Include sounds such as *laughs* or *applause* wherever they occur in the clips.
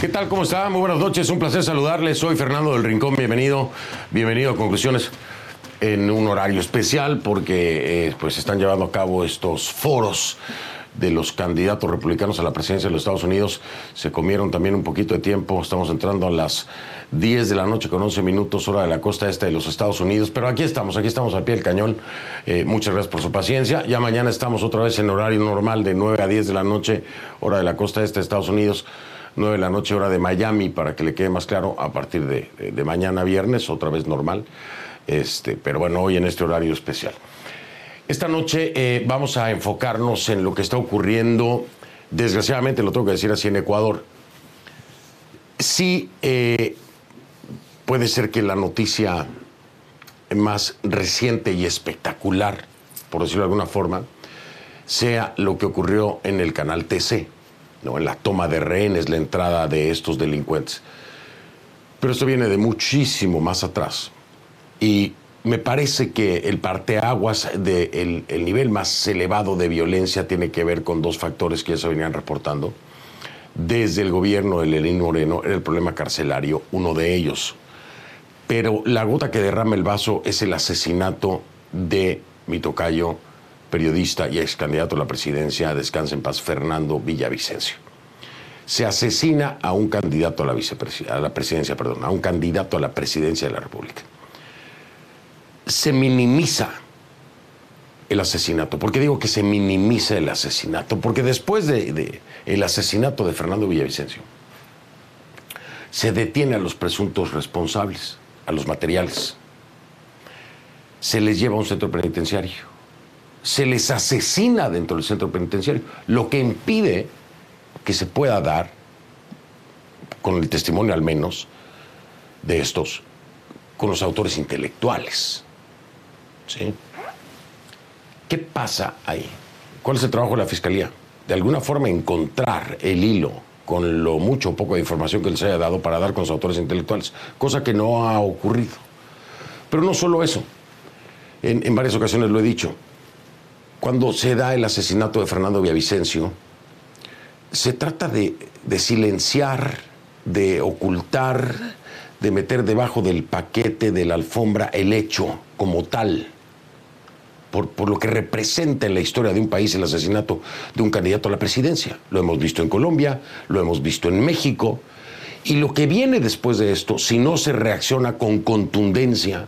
¿Qué tal? ¿Cómo está? Muy buenas noches. Un placer saludarles. Soy Fernando del Rincón. Bienvenido. Bienvenido a Conclusiones en un horario especial porque eh, pues están llevando a cabo estos foros de los candidatos republicanos a la presidencia de los Estados Unidos. Se comieron también un poquito de tiempo. Estamos entrando a las 10 de la noche con 11 minutos hora de la costa este de los Estados Unidos. Pero aquí estamos, aquí estamos al pie del cañón. Eh, muchas gracias por su paciencia. Ya mañana estamos otra vez en horario normal de 9 a 10 de la noche hora de la costa este de Estados Unidos. 9 de la noche hora de Miami, para que le quede más claro, a partir de, mañana viernes, otra vez normal. Este, pero bueno, hoy en este horario especial. Esta noche eh, vamos a enfocarnos en lo que está ocurriendo, desgraciadamente lo tengo que decir así, en Ecuador. Sí, eh, puede ser que la noticia más reciente y espectacular, por decirlo de alguna forma, sea lo que ocurrió en el canal TC en la toma de rehenes, la entrada de estos delincuentes. Pero esto viene de muchísimo más atrás. Y me parece que el parteaguas del el nivel más elevado de violencia tiene que ver con dos factores que ya se venían reportando. Desde el gobierno de Lenín Moreno era el problema carcelario, uno de ellos. Pero la gota que derrama el vaso es el asesinato de mi tocayo periodista y ex candidato a la presidencia, descansa en paz, Fernando Villavicencio. Se asesina a un candidato a la, a la presidencia, perdón, a un candidato a la presidencia de la República. Se minimiza el asesinato. ¿Por qué digo que se minimiza el asesinato? Porque después del de, asesinato de Fernando Villavicencio, se detiene a los presuntos responsables, a los materiales. Se les lleva a un centro penitenciario se les asesina dentro del centro penitenciario, lo que impide que se pueda dar, con el testimonio al menos, de estos, con los autores intelectuales. ¿Sí? ¿Qué pasa ahí? ¿Cuál es el trabajo de la Fiscalía? De alguna forma encontrar el hilo con lo mucho o poco de información que les haya dado para dar con los autores intelectuales, cosa que no ha ocurrido. Pero no solo eso, en, en varias ocasiones lo he dicho, cuando se da el asesinato de Fernando Villavicencio, se trata de, silenciar, de ocultar, de meter debajo del paquete, de la alfombra, el hecho como tal. Por, por, lo que representa en la historia de un país el asesinato de un candidato a la presidencia. Lo hemos visto en Colombia, lo hemos visto en México. Y lo que viene después de esto, si no se reacciona con contundencia,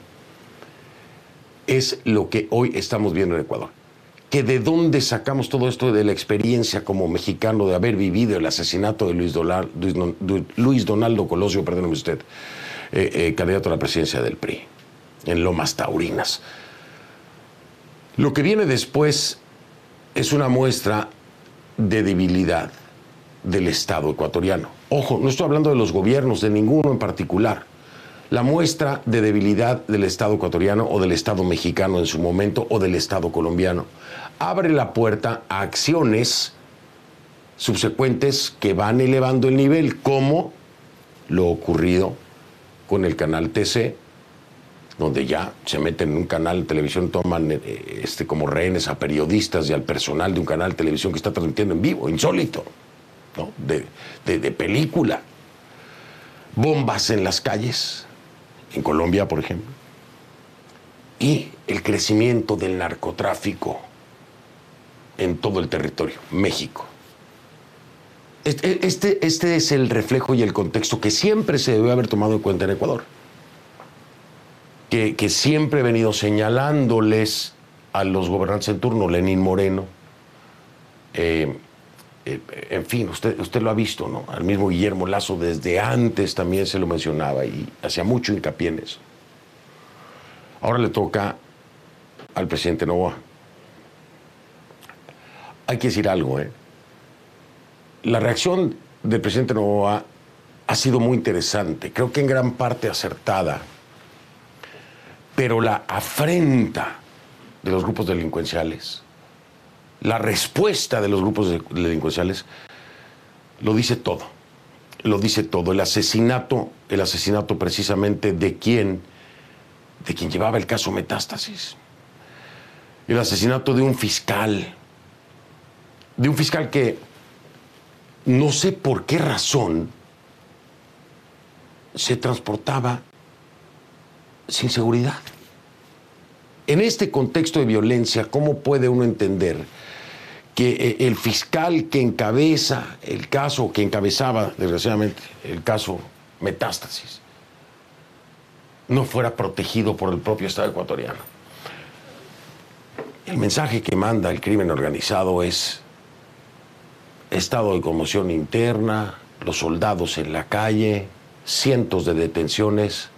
es lo que hoy estamos viendo en Ecuador que de dónde sacamos todo esto de la experiencia como mexicano de haber vivido el asesinato de Luis, Donaldo Colosio, perdóneme usted, eh, eh, candidato a la presidencia del PRI, en Lomas Taurinas. Lo que viene después es una muestra de debilidad del Estado ecuatoriano. Ojo, no estoy hablando de los gobiernos, de ninguno en particular. La muestra de debilidad del Estado ecuatoriano o del Estado mexicano en su momento o del Estado colombiano abre la puerta a acciones subsecuentes que van elevando el nivel, como lo ocurrido con el canal TC, donde ya se meten en un canal de televisión, toman eh, este, como rehenes a periodistas y al personal de un canal de televisión que está transmitiendo en vivo, insólito, ¿no? de, de película. Bombas en las calles, en Colombia, por ejemplo. Y el crecimiento del narcotráfico en todo el territorio, México. Este, este, este, es el reflejo y el contexto que siempre se debe haber tomado en cuenta en Ecuador. Que, siempre he venido señalándoles a los gobernantes en turno, Lenín Moreno, eh, eh, en fin, usted, usted lo ha visto, ¿no? Al mismo Guillermo Lazo desde antes también se lo mencionaba y hacía mucho hincapié en eso. Ahora le toca al presidente Novoa. Hay que decir algo, ¿eh? La reacción del presidente Novoa ha sido muy interesante, creo que en gran parte acertada, pero la afrenta de los grupos delincuenciales, la respuesta de los grupos delincuenciales, lo dice todo, lo dice todo. El asesinato, el asesinato precisamente de quién, de quien llevaba el caso Metástasis, el asesinato de un fiscal, de un fiscal que no sé por qué razón se transportaba sin seguridad. En este contexto de violencia, ¿cómo puede uno entender que eh, el fiscal que encabeza el caso, que encabezaba, desgraciadamente, el caso Metástasis, no fuera protegido por el propio Estado ecuatoriano? El mensaje que manda el crimen organizado es estado de conmoción interna, los soldados en la calle, cientos de detenciones,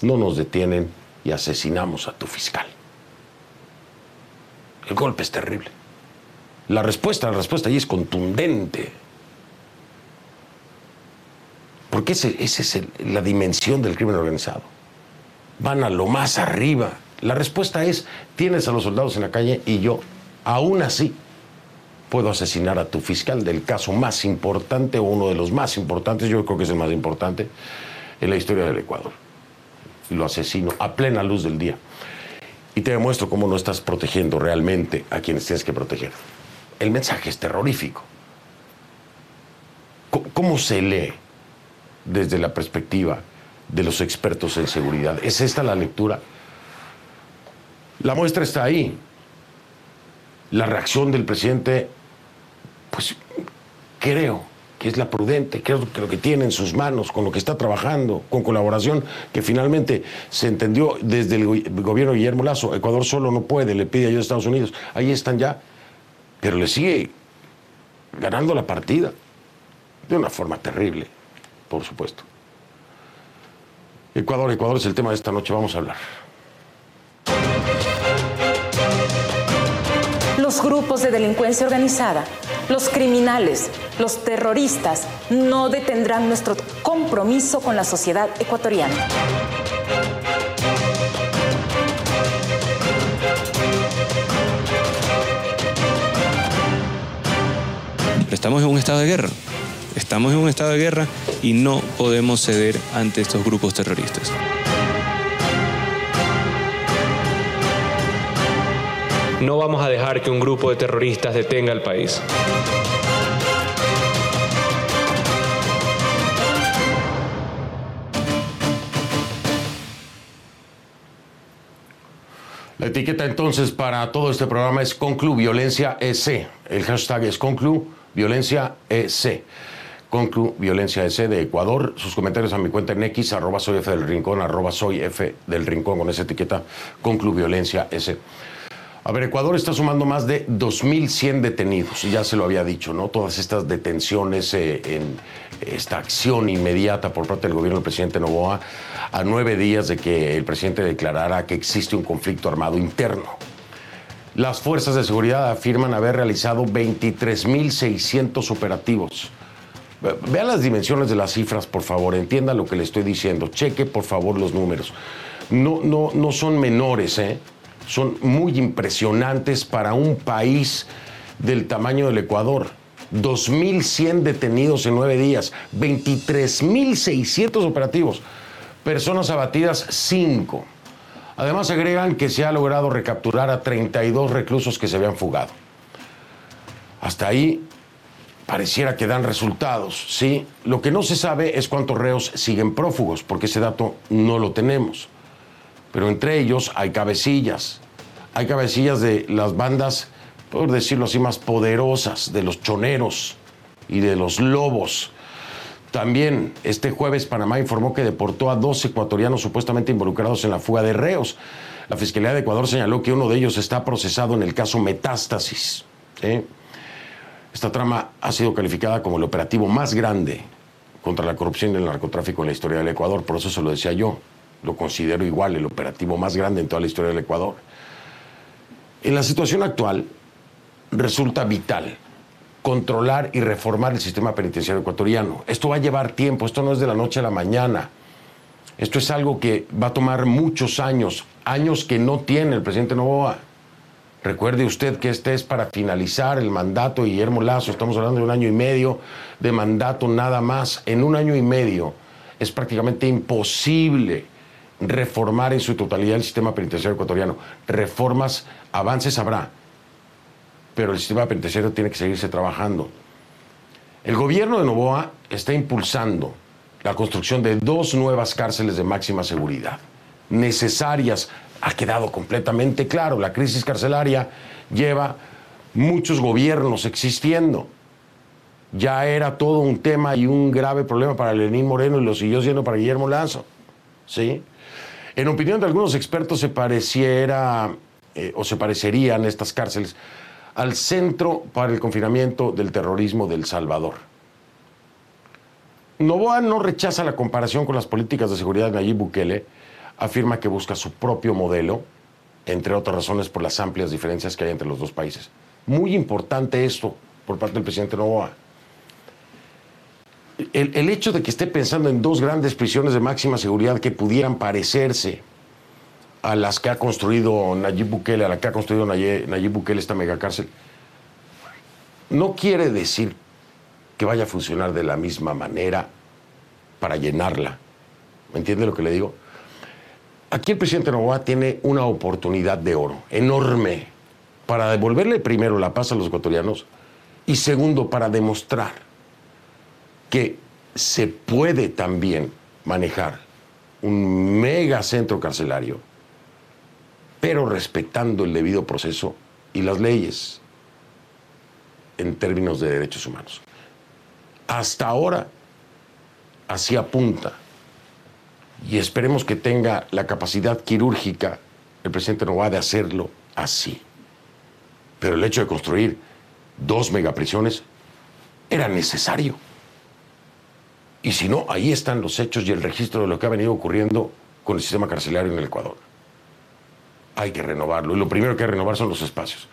no nos detienen y asesinamos a tu fiscal. El golpe es terrible. La respuesta, la respuesta allí es contundente. Porque esa es la dimensión del crimen organizado. Van a lo más arriba. La respuesta es, tienes a los soldados en la calle y yo, aún así, puedo asesinar a tu fiscal del caso más importante o uno de los más importantes, yo creo que es el más importante, en la historia del Ecuador. Y lo asesino a plena luz del día. Y te demuestro cómo no estás protegiendo realmente a quienes tienes que proteger. El mensaje es terrorífico. ¿Cómo se lee desde la perspectiva de los expertos en seguridad? ¿Es esta la lectura? La muestra está ahí. La reacción del presidente, pues creo que es la prudente, que lo que tiene en sus manos, con lo que está trabajando, con colaboración, que finalmente se entendió desde el gobierno de Guillermo Lazo, Ecuador solo no puede, le pide ayuda a Estados Unidos, ahí están ya, pero le sigue ganando la partida, de una forma terrible, por supuesto. Ecuador, Ecuador es el tema de esta noche, vamos a hablar. Los grupos de delincuencia organizada, los criminales, los terroristas no detendrán nuestro compromiso con la sociedad ecuatoriana. Estamos en un estado de guerra. Estamos en un estado de guerra y no podemos ceder ante estos grupos terroristas. No vamos a dejar que un grupo de terroristas detenga el país. La etiqueta entonces para todo este programa es Conclu Violencia EC. El hashtag es Conclu Violencia EC. Conclu Violencia EC de Ecuador. Sus comentarios a mi cuenta en X, arroba soy del Rincón, arroba soy del Rincón con esa etiqueta Conclu Violencia EC. A ver, Ecuador está sumando más de 2.100 detenidos, ya se lo había dicho, ¿no? Todas estas detenciones eh, en esta acción inmediata por parte del gobierno del presidente Novoa a nueve días de que el presidente declarara que existe un conflicto armado interno. Las fuerzas de seguridad afirman haber realizado 23.600 operativos. Vean las dimensiones de las cifras, por favor, entienda lo que le estoy diciendo. Cheque, por favor, los números. No, no, no son menores, ¿eh? Son muy impresionantes para un país del tamaño del Ecuador. 2.100 detenidos en nueve días, 23.600 operativos, personas abatidas 5. Además agregan que se ha logrado recapturar a 32 reclusos que se habían fugado. Hasta ahí pareciera que dan resultados, ¿sí? Lo que no se sabe es cuántos reos siguen prófugos, porque ese dato no lo tenemos pero entre ellos hay cabecillas. Hay cabecillas de las bandas, por decirlo así, más poderosas, de los choneros y de los lobos. También este jueves Panamá informó que deportó a dos ecuatorianos supuestamente involucrados en la fuga de reos. La Fiscalía de Ecuador señaló que uno de ellos está procesado en el caso Metástasis. Esta trama ha sido calificada como el operativo más grande contra la corrupción y el narcotráfico en la historia del Ecuador, por eso se lo decía yo, lo considero igual el operativo más grande en toda la historia del Ecuador. En la situación actual resulta vital controlar y reformar el sistema penitenciario ecuatoriano. Esto va a llevar tiempo, esto no es de la noche a la mañana. Esto es algo que va a tomar muchos años, años que no tiene el presidente Novoa. Recuerde usted que este es para finalizar el mandato de Guillermo Lazo. Estamos hablando de un año y medio de mandato nada más. En un año y medio es prácticamente imposible reformar en su totalidad el sistema penitenciario ecuatoriano. Reformas, avances habrá, pero el sistema penitenciario tiene que seguirse trabajando. El gobierno de Novoa está impulsando la construcción de dos nuevas cárceles de máxima seguridad, necesarias ha quedado completamente claro. La crisis carcelaria lleva muchos gobiernos existiendo. Ya era todo un tema y un grave problema para Lenín Moreno y lo siguió siendo para Guillermo Lazo. ¿Sí? En opinión de algunos expertos se pareciera eh, o se parecerían estas cárceles al centro para el confinamiento del terrorismo del Salvador. Novoa no rechaza la comparación con las políticas de seguridad de Nayib Bukele, afirma que busca su propio modelo, entre otras razones por las amplias diferencias que hay entre los dos países. Muy importante esto por parte del presidente Novoa. El, hecho de que esté pensando en dos grandes prisiones de máxima seguridad que pudieran parecerse a las que ha construido Nayib Bukele, a la que ha construido Nayib, Bukele esta megacárcel, no quiere decir que vaya a funcionar de la misma manera para llenarla. ¿Me entiende lo que le digo? Aquí el presidente Novoa tiene una oportunidad de oro enorme para devolverle primero la paz a los ecuatorianos y segundo para demostrar que se puede también manejar un mega centro carcelario, pero respetando el debido proceso y las leyes en términos de derechos humanos. Hasta ahora, así apunta y esperemos que tenga la capacidad quirúrgica el presidente Novoa de hacerlo así. Pero el hecho de construir dos megaprisiones era necesario. Y si no, ahí están los hechos y el registro de lo que ha venido ocurriendo con el sistema carcelario en el Ecuador. Hay que renovarlo. Y lo primero que hay que renovar son los espacios.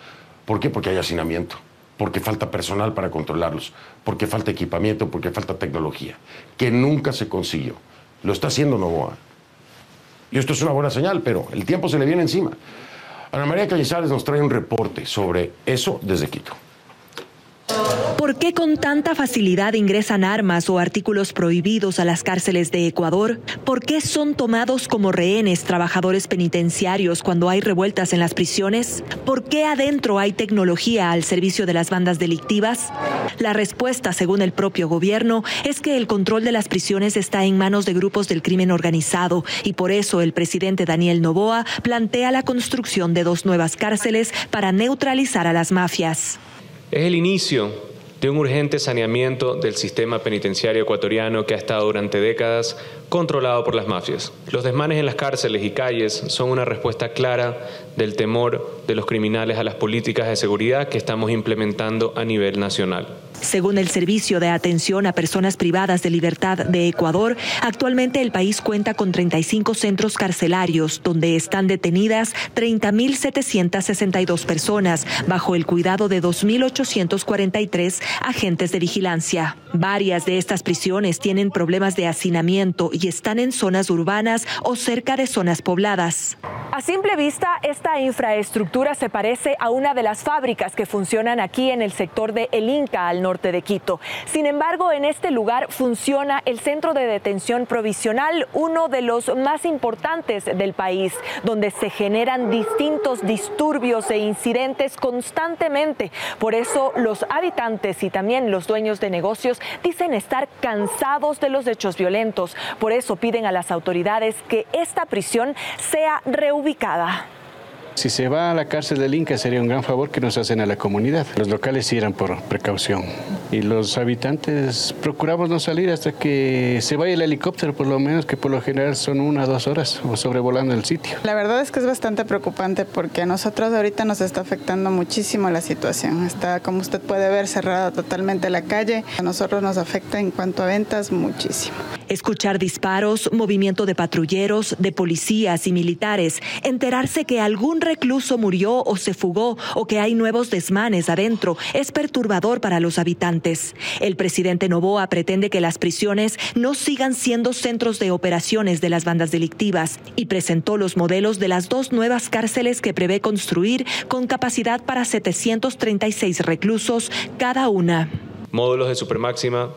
¿Por qué? Porque hay hacinamiento. Porque falta personal para controlarlos. Porque falta equipamiento. Porque falta tecnología. Que nunca se consiguió. Lo está haciendo Novoa. Y esto es una buena señal, pero el tiempo se le viene encima. Ana María Cañizales nos trae un reporte sobre eso desde Quito. ¿Por qué con tanta facilidad ingresan armas o artículos prohibidos a las cárceles de Ecuador? ¿Por qué son tomados como rehenes trabajadores penitenciarios cuando hay revueltas en las prisiones? ¿Por qué adentro hay tecnología al servicio de las bandas delictivas? La respuesta, según el propio gobierno, es que el control de las prisiones está en manos de grupos del crimen organizado y por eso el presidente Daniel Novoa plantea la construcción de dos nuevas cárceles para neutralizar a las mafias. Es el inicio de un urgente saneamiento del sistema penitenciario ecuatoriano que ha estado durante décadas controlado por las mafias. Los desmanes en las cárceles y calles son una respuesta clara del temor de los criminales a las políticas de seguridad que estamos implementando a nivel nacional. Según el Servicio de Atención a Personas Privadas de Libertad de Ecuador, actualmente el país cuenta con 35 centros carcelarios donde están detenidas 30.762 personas bajo el cuidado de 2.843 agentes de vigilancia. Varias de estas prisiones tienen problemas de hacinamiento y están en zonas urbanas o cerca de zonas pobladas. A simple vista, esta infraestructura se parece a una de las fábricas que funcionan aquí en el sector de El Inca, al norte de Quito. Sin embargo, en este lugar funciona el centro de detención provisional, uno de los más importantes del país, donde se generan distintos disturbios e incidentes constantemente. Por eso los habitantes y también los dueños de negocios dicen estar cansados de los hechos violentos. Por eso piden a las autoridades que esta prisión sea reubicada. Si se va a la cárcel del Inca sería un gran favor que nos hacen a la comunidad. Los locales eran por precaución y los habitantes procuramos no salir hasta que se vaya el helicóptero, por lo menos que por lo general son una o dos horas sobrevolando el sitio. La verdad es que es bastante preocupante porque a nosotros ahorita nos está afectando muchísimo la situación. Está, como usted puede ver, cerrada totalmente la calle. A nosotros nos afecta en cuanto a ventas muchísimo. Escuchar disparos, movimiento de patrulleros, de policías y militares, enterarse que algún recluso murió o se fugó o que hay nuevos desmanes adentro es perturbador para los habitantes. El presidente Novoa pretende que las prisiones no sigan siendo centros de operaciones de las bandas delictivas y presentó los modelos de las dos nuevas cárceles que prevé construir con capacidad para 736 reclusos cada una. Módulos de supermáxima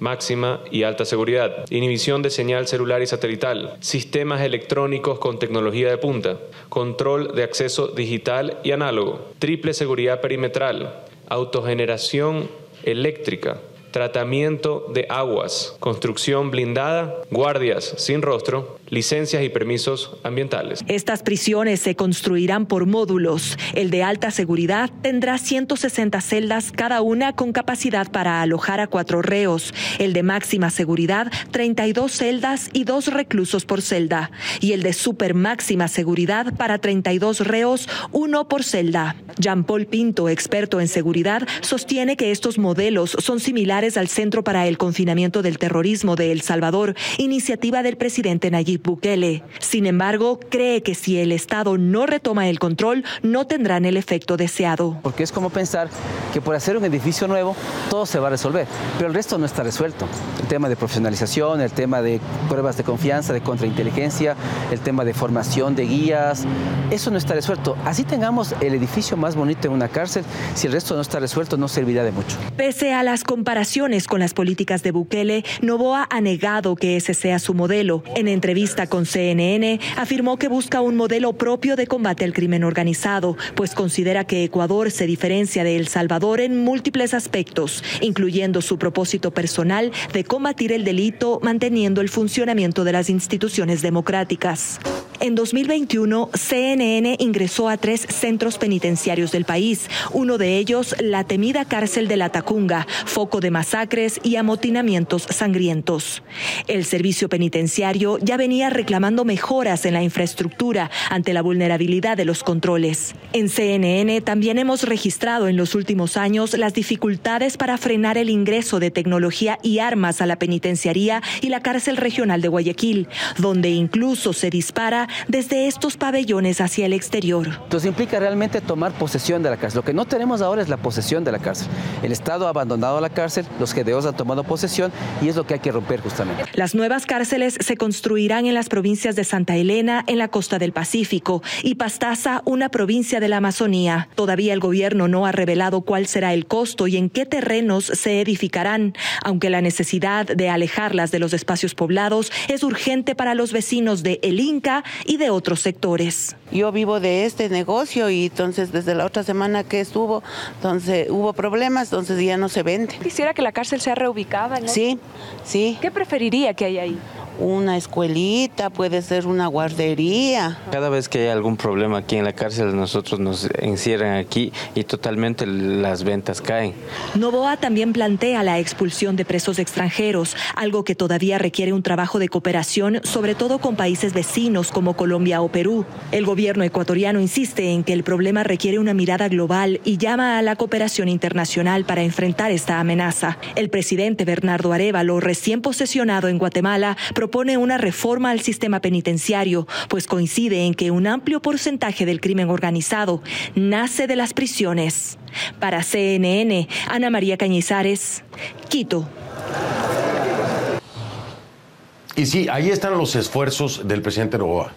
máxima y alta seguridad, inhibición de señal celular y satelital, sistemas electrónicos con tecnología de punta, control de acceso digital y análogo, triple seguridad perimetral, autogeneración eléctrica, tratamiento de aguas, construcción blindada, guardias sin rostro, licencias y permisos ambientales. Estas prisiones se construirán por módulos. El de alta seguridad tendrá 160 celdas cada una con capacidad para alojar a cuatro reos. El de máxima seguridad, 32 celdas y dos reclusos por celda. Y el de super máxima seguridad para 32 reos, uno por celda. Jean-Paul Pinto, experto en seguridad, sostiene que estos modelos son similares al Centro para el Confinamiento del Terrorismo de El Salvador, iniciativa del presidente Nayib Bukele. Sin embargo, cree que si el Estado no retoma el control, no tendrán el efecto deseado. Porque es como pensar que por hacer un edificio nuevo, todo se va a resolver, pero el resto no está resuelto. El tema de profesionalización, el tema de pruebas de confianza, de contrainteligencia, el tema de formación de guías, eso no está resuelto. Así tengamos el edificio más bonito en una cárcel, si el resto no está resuelto, no servirá de mucho. Pese a las comparaciones con las políticas de Bukele, Novoa ha negado que ese sea su modelo. En entrevista con CNN, afirmó que busca un modelo propio de combate al crimen organizado, pues considera que Ecuador se diferencia de El Salvador en múltiples aspectos, incluyendo su propósito personal de combatir el delito manteniendo el funcionamiento de las instituciones democráticas. En 2021, CNN ingresó a tres centros penitenciarios del país, uno de ellos la temida cárcel de la Tacunga, foco de masacres y amotinamientos sangrientos. El servicio penitenciario ya venía reclamando mejoras en la infraestructura ante la vulnerabilidad de los controles. En CNN también hemos registrado en los últimos años las dificultades para frenar el ingreso de tecnología y armas a la penitenciaría y la cárcel regional de Guayaquil, donde incluso se dispara desde estos pabellones hacia el exterior. Entonces implica realmente tomar posesión de la cárcel. Lo que no tenemos ahora es la posesión de la cárcel. El Estado ha abandonado la cárcel, los GDOs han tomado posesión y es lo que hay que romper justamente. Las nuevas cárceles se construirán en las provincias de Santa Elena, en la costa del Pacífico, y Pastaza, una provincia de la Amazonía. Todavía el gobierno no ha revelado cuál será el costo y en qué terrenos se edificarán, aunque la necesidad de alejarlas de los espacios poblados es urgente para los vecinos de El Inca y de otros sectores. Yo vivo de este negocio y entonces desde la otra semana que estuvo, entonces hubo problemas, entonces ya no se vende. Quisiera que la cárcel sea reubicada, ¿no? Sí, sí. ¿Qué preferiría que haya ahí? Una escuelita, puede ser una guardería. Cada vez que hay algún problema aquí en la cárcel, nosotros nos encierran aquí y totalmente las ventas caen. Novoa también plantea la expulsión de presos extranjeros, algo que todavía requiere un trabajo de cooperación, sobre todo con países vecinos como Colombia o Perú. El gobierno ecuatoriano insiste en que el problema requiere una mirada global y llama a la cooperación internacional para enfrentar esta amenaza. El presidente Bernardo Arevalo, recién posesionado en Guatemala, propone una reforma al sistema penitenciario, pues coincide en que un amplio porcentaje del crimen organizado nace de las prisiones. Para CNN, Ana María Cañizares, Quito. Y sí, ahí están los esfuerzos del presidente Novoa.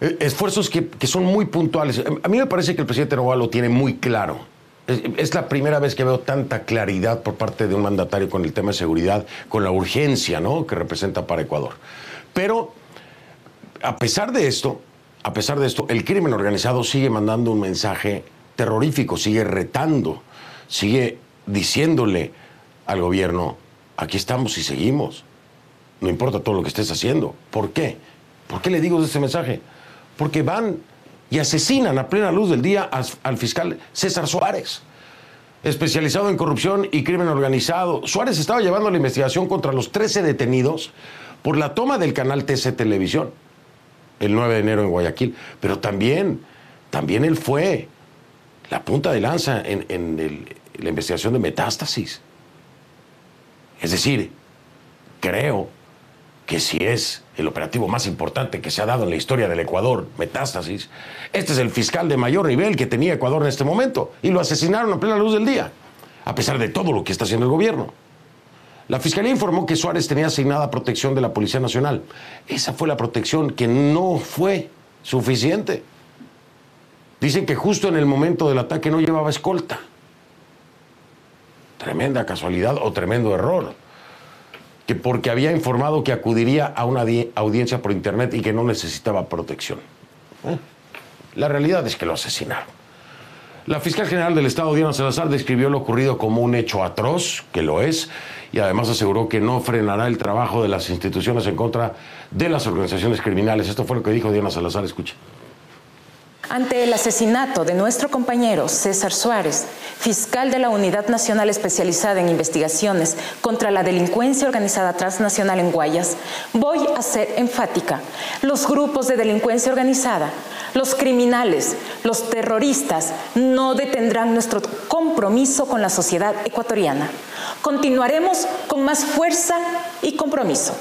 Eh, esfuerzos que, son muy puntuales. A mí me parece que el presidente Novoa lo tiene muy claro. Es, la primera vez que veo tanta claridad por parte de un mandatario con el tema de seguridad, con la urgencia ¿no? que representa para Ecuador. Pero, a pesar de esto, a pesar de esto, el crimen organizado sigue mandando un mensaje terrorífico, sigue retando, sigue diciéndole al gobierno, aquí estamos y seguimos. No importa todo lo que estés haciendo. ¿Por qué? ¿Por qué le digo ese mensaje? Porque van y asesinan a plena luz del día al, fiscal César Suárez, especializado en corrupción y crimen organizado. Suárez estaba llevando la investigación contra los 13 detenidos por la toma del canal TC Televisión el 9 de enero en Guayaquil, pero también, también él fue la punta de lanza en, la investigación de metástasis. Es decir, creo que si es el operativo más importante que se ha dado en la historia del Ecuador, Metástasis, este es el fiscal de mayor nivel que tenía Ecuador en este momento y lo asesinaron a plena luz del día, a pesar de todo lo que está haciendo el gobierno. La Fiscalía informó que Suárez tenía asignada protección de la Policía Nacional. Esa fue la protección que no fue suficiente. Dicen que justo en el momento del ataque no llevaba escolta. Tremenda casualidad o tremendo error que porque había informado que acudiría a una audiencia por internet y que no necesitaba protección. ¿Eh? La realidad es que lo asesinaron. La fiscal general del Estado, Diana Salazar, describió lo ocurrido como un hecho atroz, que lo es, y además aseguró que no frenará el trabajo de las instituciones en contra de las organizaciones criminales. Esto fue lo que dijo Diana Salazar. Escuche. Ante el asesinato de nuestro compañero César Suárez, fiscal de la Unidad Nacional Especializada en Investigaciones contra la Delincuencia Organizada Transnacional en Guayas, voy a ser enfática. Los grupos de delincuencia organizada, los criminales, los terroristas no detendrán nuestro compromiso con la sociedad ecuatoriana. Continuaremos con más fuerza y compromiso.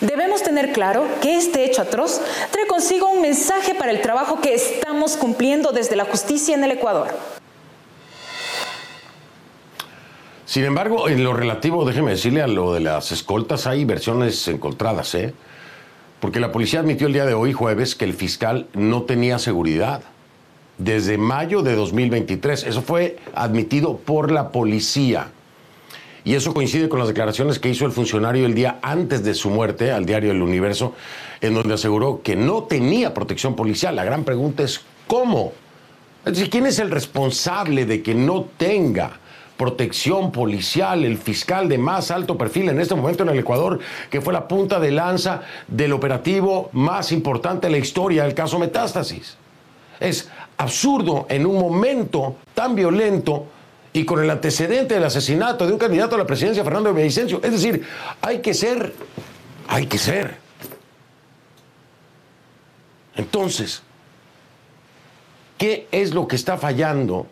Debemos tener claro que este hecho atroz trae consigo un mensaje para el trabajo que estamos cumpliendo desde la justicia en el Ecuador. Sin embargo, en lo relativo, déjeme decirle a lo de las escoltas, hay versiones encontradas, ¿eh? Porque la policía admitió el día de hoy, jueves, que el fiscal no tenía seguridad. Desde mayo de 2023. Eso fue admitido por la policía. Y eso coincide con las declaraciones que hizo el funcionario el día antes de su muerte al diario El Universo, en donde aseguró que no tenía protección policial. La gran pregunta es, ¿cómo? Es decir, ¿quién es el responsable de que no tenga protección policial, el fiscal de más alto perfil en este momento en el Ecuador, que fue la punta de lanza del operativo más importante de la historia, el caso Metástasis? Es absurdo en un momento tan violento y con el antecedente del asesinato de un candidato a la presidencia, Fernando Villavicencio. Es decir, hay que ser, hay que ser. Entonces, ¿qué es lo que está fallando?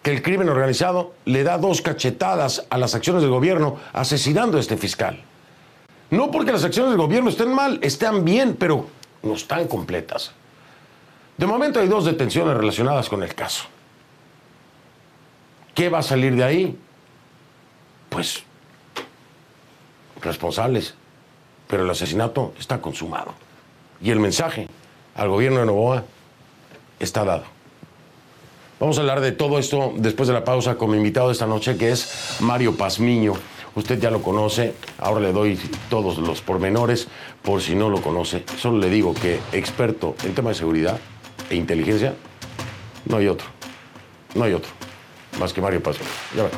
Que el crimen organizado le da dos cachetadas a las acciones del gobierno asesinando a este fiscal. No porque las acciones del gobierno estén mal, están bien, pero no están completas. De momento hay dos detenciones relacionadas con el caso. ¿Qué va a salir de ahí? Pues responsables. Pero el asesinato está consumado. Y el mensaje al gobierno de Novoa está dado. Vamos a hablar de todo esto después de la pausa con mi invitado de esta noche, que es Mario Pazmiño. Usted ya lo conoce, ahora le doy todos los pormenores por si no lo conoce. Solo le digo que experto en tema de seguridad e inteligencia, no hay otro. No hay otro más que Mario Paz. Ya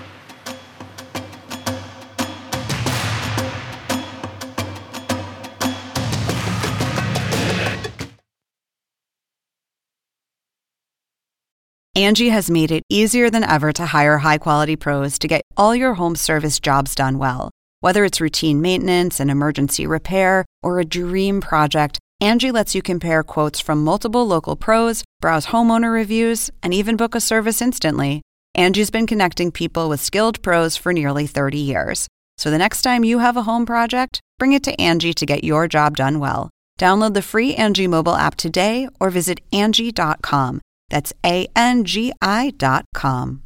Angie has made it easier than ever to hire high quality pros to get all your home service jobs done well. Whether it's routine maintenance, and emergency repair, or a dream project, Angie lets you compare quotes from multiple local pros, browse homeowner reviews, and even book a service instantly. Angie's been connecting people with skilled pros for nearly 30 years. So the next time you have a home project, bring it to Angie to get your job done well. Download the free Angie mobile app today or visit Angie.com. That's A N G I.com.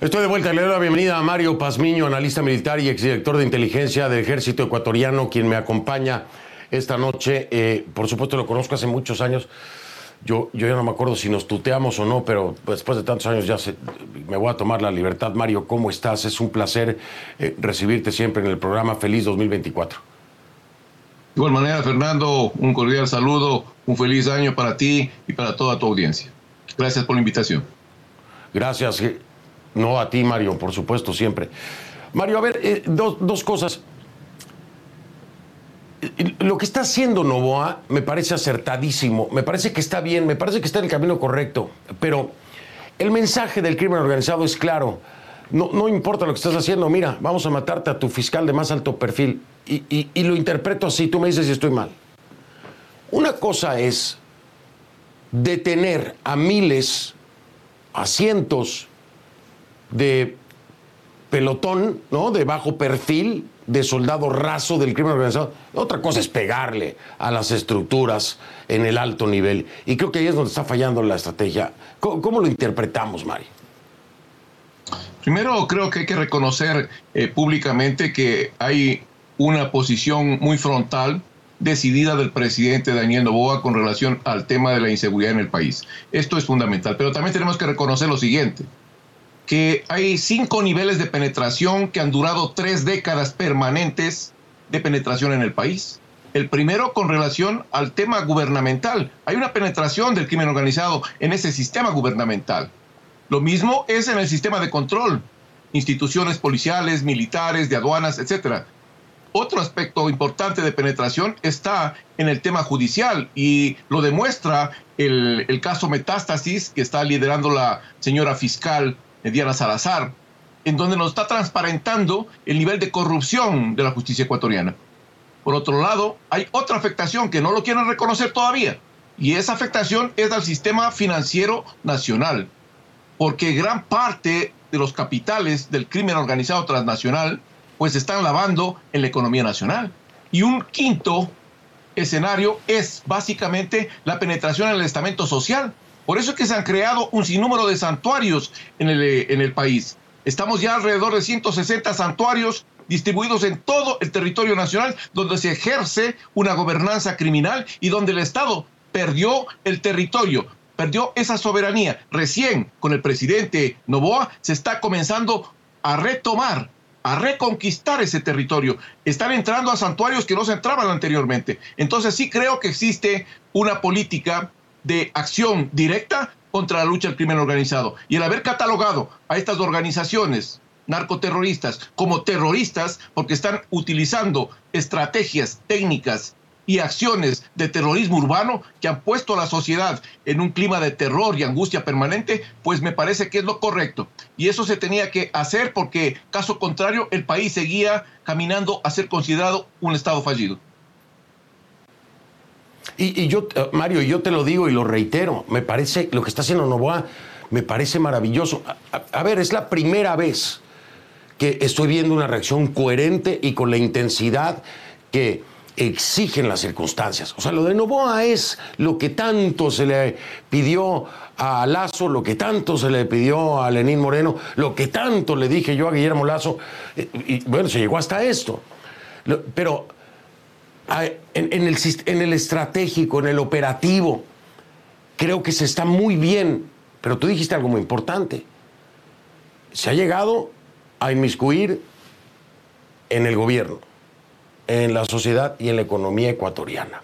Estoy de vuelta. Le doy la bienvenida a Mario Pazmiño, analista militar y exdirector de inteligencia del ejército ecuatoriano, quien me acompaña esta noche. Eh, por supuesto, lo conozco hace muchos años. Yo, yo ya no me acuerdo si nos tuteamos o no, pero después de tantos años ya me voy a tomar la libertad. Mario, ¿cómo estás? Es un placer eh, recibirte siempre en el programa Feliz 2024. De igual manera, Fernando, un cordial saludo, un feliz año para ti y para toda tu audiencia. Gracias por la invitación. Gracias. Eh, no a ti, Mario, por supuesto, siempre. Mario, a ver, dos, dos cosas. Lo que está haciendo Novoa me parece acertadísimo, me parece que está bien, me parece que está en el camino correcto, pero el mensaje del crimen organizado es claro. No, no importa lo que estás haciendo, mira, vamos a matarte a tu fiscal de más alto perfil. Y, y- lo interpreto así, tú me dices si estoy mal. Una cosa es detener a miles, a cientos de pelotón, ¿no? De bajo perfil, de soldado raso del crimen organizado. Otra cosa es pegarle a las estructuras en el alto nivel. Y creo que ahí es donde está fallando la estrategia. ¿Cómo, lo interpretamos, Mari? Primero, creo que hay que reconocer eh, públicamente que hay una posición muy frontal, decidida del presidente Daniel Noboa con relación al tema de la inseguridad en el país. Esto es fundamental. Pero también tenemos que reconocer lo siguiente, que hay cinco niveles de penetración que han durado tres décadas permanentes de penetración en el país. El primero con relación al tema gubernamental. Hay una penetración del crimen organizado en ese sistema gubernamental. Lo mismo es en el sistema de control, instituciones policiales, militares, de aduanas, etcétera. Otro aspecto importante de penetración está en el tema judicial y lo demuestra el, el caso Metástasis que está liderando la señora fiscal eh, Diana Salazar, en donde nos está transparentando el nivel de corrupción de la justicia ecuatoriana. Por otro lado, hay otra afectación que no lo quieren reconocer todavía, y esa afectación es al sistema financiero nacional, porque gran parte de los capitales del crimen organizado transnacional pues están lavando en la economía nacional. Y un quinto escenario es básicamente la penetración en el estamento social. Por eso es que se han creado un sinnúmero de santuarios en el, eh, país. Estamos ya alrededor de 160 santuarios distribuidos en todo el territorio nacional, donde se ejerce una gobernanza criminal y donde el Estado perdió el territorio, perdió esa soberanía. Recién con el presidente Novoa se está comenzando a retomar, a reconquistar ese territorio. Están entrando a santuarios que no se entraban anteriormente. Entonces sí creo que existe una política de acción directa contra la lucha al crimen organizado. Y el haber catalogado a estas organizaciones narcoterroristas como terroristas porque están utilizando estrategias técnicas y acciones de terrorismo urbano que han puesto a la sociedad en un clima de terror y angustia permanente, pues me parece que es lo correcto. Y eso se tenía que hacer porque, caso contrario, el país seguía caminando a ser considerado un Estado fallido. Y, yo, eh, Mario, yo te lo digo y lo reitero, me parece, lo que está haciendo Novoa, me parece maravilloso. A, ver, es la primera vez que estoy viendo una reacción coherente y con la intensidad que exigen las circunstancias. O sea, lo de Novoa es lo que tanto se le pidió a Lazo, lo que tanto se le pidió a Lenín Moreno, lo que tanto le dije yo a Guillermo Lazo, eh, y bueno, se llegó hasta esto. Pero en, el estratégico, en el operativo, creo que se está muy bien. Pero tú dijiste algo muy importante. Se ha llegado a inmiscuir en el gobierno, en la sociedad y en la economía ecuatoriana.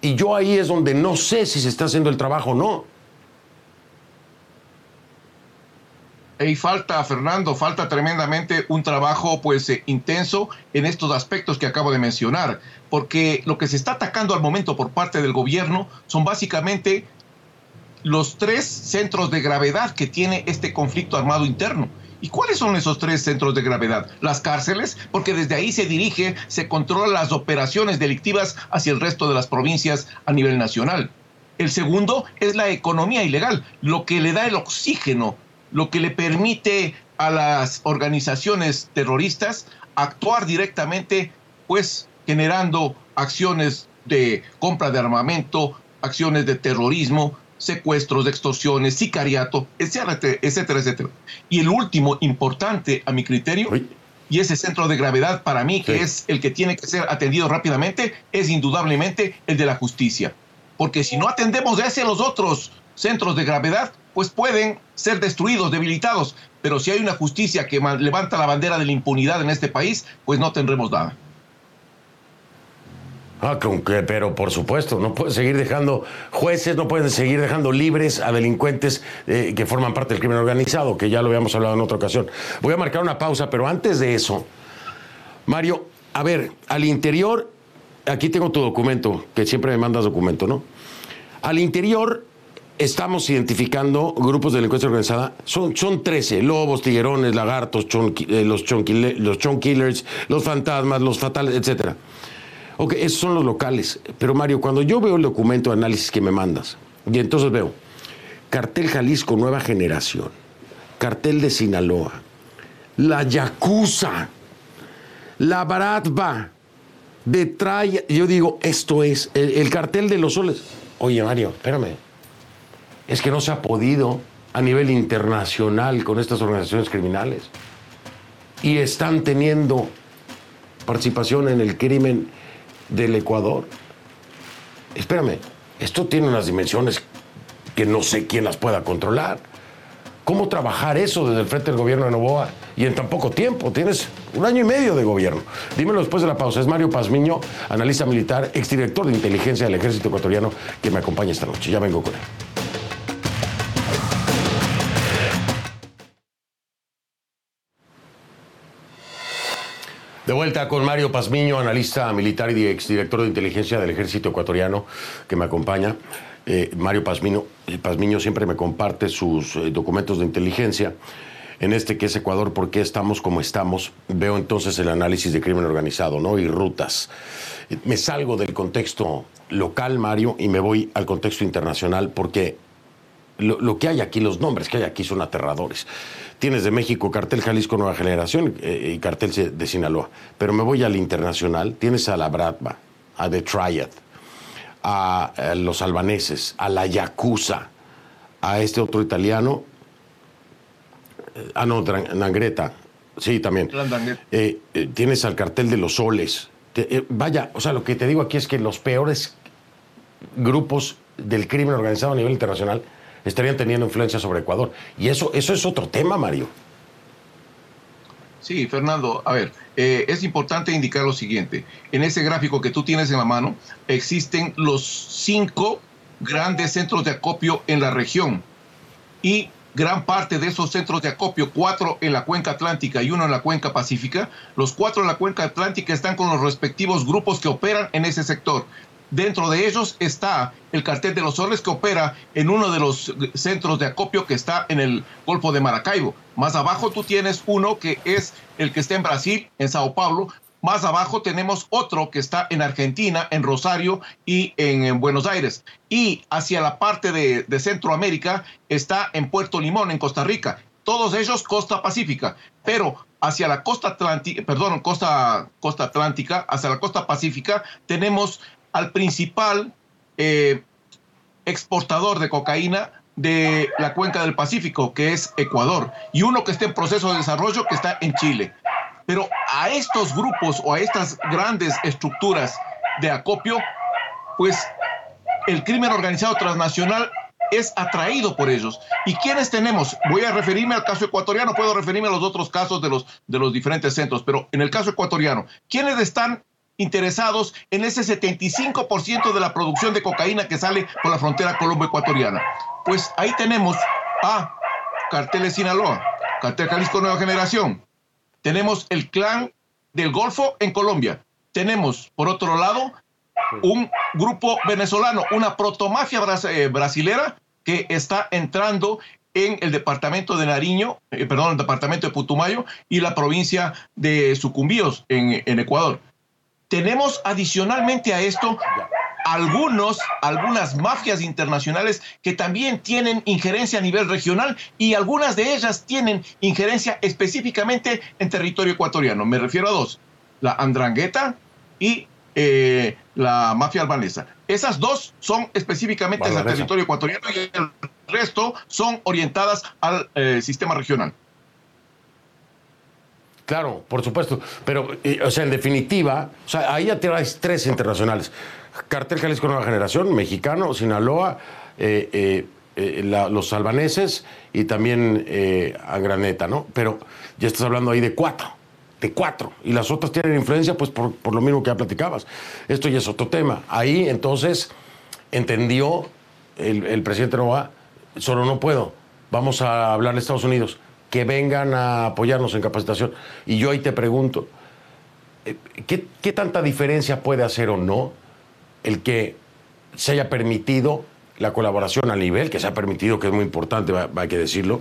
Y yo ahí es donde no sé si se está haciendo el trabajo o no. Y falta, Fernando, falta tremendamente un trabajo pues eh, intenso en estos aspectos que acabo de mencionar, porque lo que se está atacando al momento por parte del gobierno son básicamente los tres centros de gravedad que tiene este conflicto armado interno. ¿Y cuáles son esos tres centros de gravedad? Las cárceles, porque desde ahí se dirige, se controlan las operaciones delictivas hacia el resto de las provincias a nivel nacional. El segundo es la economía ilegal, lo que le da el oxígeno, lo que le permite a las organizaciones terroristas actuar directamente, pues generando acciones de compra de armamento, acciones de terrorismo, secuestros, extorsiones, sicariato, etcétera, etcétera, etcétera. Y el último importante a mi criterio, y ese centro de gravedad para mí, que es el que tiene que ser atendido rápidamente, es indudablemente el de la justicia. Porque si no atendemos de ese los otros centros de gravedad, pues pueden ser destruidos, debilitados. Pero si hay una justicia que levanta la bandera de la impunidad en este país, pues no tendremos nada. Ah, con que, pero por supuesto, no pueden seguir dejando jueces, no pueden seguir dejando libres a delincuentes eh, que forman parte del crimen organizado, que ya lo habíamos hablado en otra ocasión. Voy a marcar una pausa, pero antes de eso, Mario, a ver, al interior aquí tengo tu documento, que siempre me mandas documento, ¿no? Al interior estamos identificando grupos de delincuencia organizada. Son, son 13, lobos, tiguerones, lagartos, eh, los, los chon killers, los fantasmas, los fatales, etc. Ok, esos son los locales. Pero Mario, cuando yo veo el documento de análisis que me mandas, y entonces veo Cartel Jalisco Nueva Generación, Cartel de Sinaloa, la Yakuza, la Baratba, de yo digo, esto es el, cartel de los soles. Oye, Mario, espérame. Es que no se ha podido a nivel internacional con estas organizaciones criminales. Y están teniendo participación en el crimen del Ecuador. Espérame, esto tiene unas dimensiones que no sé quién las pueda controlar. ¿Cómo trabajar eso desde el frente del gobierno de Novoa? Y en tan poco tiempo, tienes un año y medio de gobierno. Dímelo después de la pausa. Es Mario Pazmiño, analista militar, exdirector de inteligencia del ejército ecuatoriano, que me acompaña esta noche. Ya vengo con él. De vuelta con Mario Pazmiño, analista militar y exdirector de inteligencia del ejército ecuatoriano, que me acompaña. Eh, Mario Pazmiño, eh, Pazmiño siempre me comparte sus eh, documentos de inteligencia. En este que es Ecuador, ¿por qué estamos como estamos? Veo entonces el análisis de crimen organizado, ¿no? Y rutas. Me salgo del contexto local, Mario, y me voy al contexto internacional porque lo, que hay aquí, los nombres que hay aquí son aterradores. Tienes de México Cartel Jalisco Nueva Generación y Cartel de Sinaloa. Pero me voy al internacional. Tienes a la Bratva, a The Triad, a, los albaneses, a la Yakuza, a este otro italiano, eh, ah, no, Nangreta, sí, también. Eh, eh, tienes al cartel de los soles. vaya, o sea, lo que te digo aquí es que los peores grupos del crimen organizado a nivel internacional estarían teniendo influencia sobre Ecuador. Y eso, eso es otro tema, Mario. Sí, Fernando, a ver, eh, es importante indicar lo siguiente. En ese gráfico que tú tienes en la mano, existen los cinco grandes centros de acopio en la región. Y gran parte de esos centros de acopio, cuatro en la cuenca atlántica y uno en la cuenca pacífica, los cuatro en la cuenca atlántica están con los respectivos grupos que operan en ese sector. Dentro de ellos está el cartel de los soles que opera en uno de los centros de acopio que está en el Golfo de Maracaibo. Más abajo tú tienes uno que es el que está en Brasil, en Sao Paulo. Más abajo tenemos otro que está en Argentina, en Rosario y en, Buenos Aires. Y hacia la parte de, de Centroamérica está en Puerto Limón, en Costa Rica. Todos ellos costa pacífica. Pero hacia la costa atlántica, perdón, costa, costa atlántica, hacia la costa pacífica, tenemos al principal eh, exportador de cocaína de la cuenca del Pacífico, que es Ecuador, y uno que está en proceso de desarrollo, que está en Chile. Pero a estos grupos o a estas grandes estructuras de acopio, pues el crimen organizado transnacional es atraído por ellos. ¿Y quiénes tenemos? Voy a referirme al caso ecuatoriano, puedo referirme a los otros casos de los, de los diferentes centros, pero en el caso ecuatoriano, ¿quiénes están interesados en ese 75% de la producción de cocaína que sale por la frontera colombo-ecuatoriana. Pues ahí tenemos a Cartel de Sinaloa, Cartel Jalisco Nueva Generación. Tenemos el clan del Golfo en Colombia. Tenemos, por otro lado, un grupo venezolano, una protomafia eh, brasilera que está entrando en el departamento de Nariño, eh, perdón, el departamento de Putumayo y la provincia de Sucumbíos en, en Ecuador. Tenemos adicionalmente a esto algunos, algunas mafias internacionales que también tienen injerencia a nivel regional y algunas de ellas tienen injerencia específicamente en territorio ecuatoriano. Me refiero a dos, la Andrangueta y eh, la mafia albanesa. Esas dos son específicamente del territorio ecuatoriano y el resto son orientadas al eh, sistema regional. Claro, por supuesto. Pero, o sea, en definitiva, o sea, ahí ya tienes tres internacionales. Cartel Jalisco Nueva Generación, mexicano, Sinaloa, eh, eh, eh, los albaneses y también Angraneta, ¿no? Pero ya estás hablando ahí de cuatro, de cuatro. Y las otras tienen influencia, pues, por, por lo mismo que ya platicabas. Esto ya es otro tema. Ahí, entonces, entendió el, el presidente Nova, solo no puedo. Vamos a hablar de Estados Unidos que vengan a apoyarnos en capacitación. Y yo ahí te pregunto, eh, ¿qué, qué tanta diferencia puede hacer o no el que se haya permitido la colaboración a nivel, que se ha permitido, que es muy importante, hay que decirlo,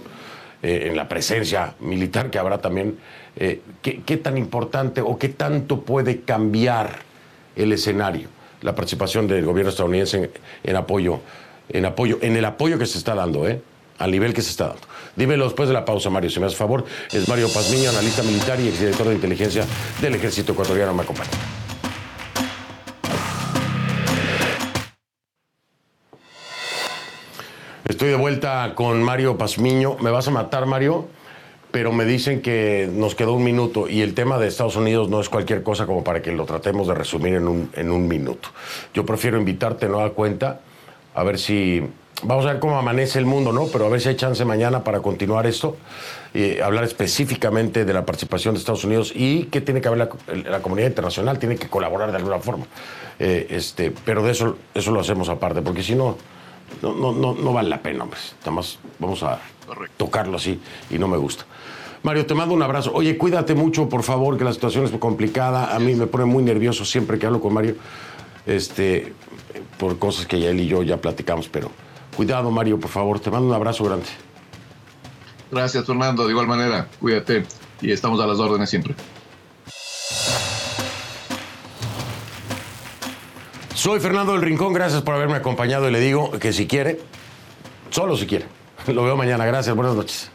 eh, en la presencia militar que habrá también, eh, ¿qué, qué tan importante o qué tanto puede cambiar el escenario, la participación del gobierno estadounidense en, en apoyo, en apoyo, en el apoyo que se está dando, ¿eh? al nivel que se está dando. Dímelo después de la pausa, Mario, si me haces favor. Es Mario Pazmiño, analista militar y exdirector de inteligencia del ejército ecuatoriano. Me acompaña. Estoy de vuelta con Mario Pazmiño. Me vas a matar, Mario, pero me dicen que nos quedó un minuto y el tema de Estados Unidos no es cualquier cosa como para que lo tratemos de resumir en un, minuto. Yo prefiero invitarte, no da cuenta, a ver si. Vamos a ver cómo amanece el mundo, ¿no? Pero a ver si hay chance mañana para continuar esto y hablar específicamente de la participación de Estados Unidos y qué tiene que ver la, la comunidad internacional, tiene que colaborar de alguna forma. Eh, este, pero de eso, eso lo hacemos aparte, porque si no, no, no, no, no vale la pena, hombre. Nada más vamos a tocarlo así y no me gusta. Mario, te mando un abrazo. Oye, cuídate mucho, por favor, que la situación es complicada. A mí me pone muy nervioso siempre que hablo con Mario, este, por cosas que ya él y yo ya platicamos, pero cuidado, Mario, por favor. Te mando un abrazo grande. Gracias, Fernando. De igual manera, cuídate y estamos a las órdenes siempre. Soy Fernando del Rincón, gracias por haberme acompañado y le digo que si quiere, solo si quiere, *laughs* lo veo mañana. Gracias, buenas noches.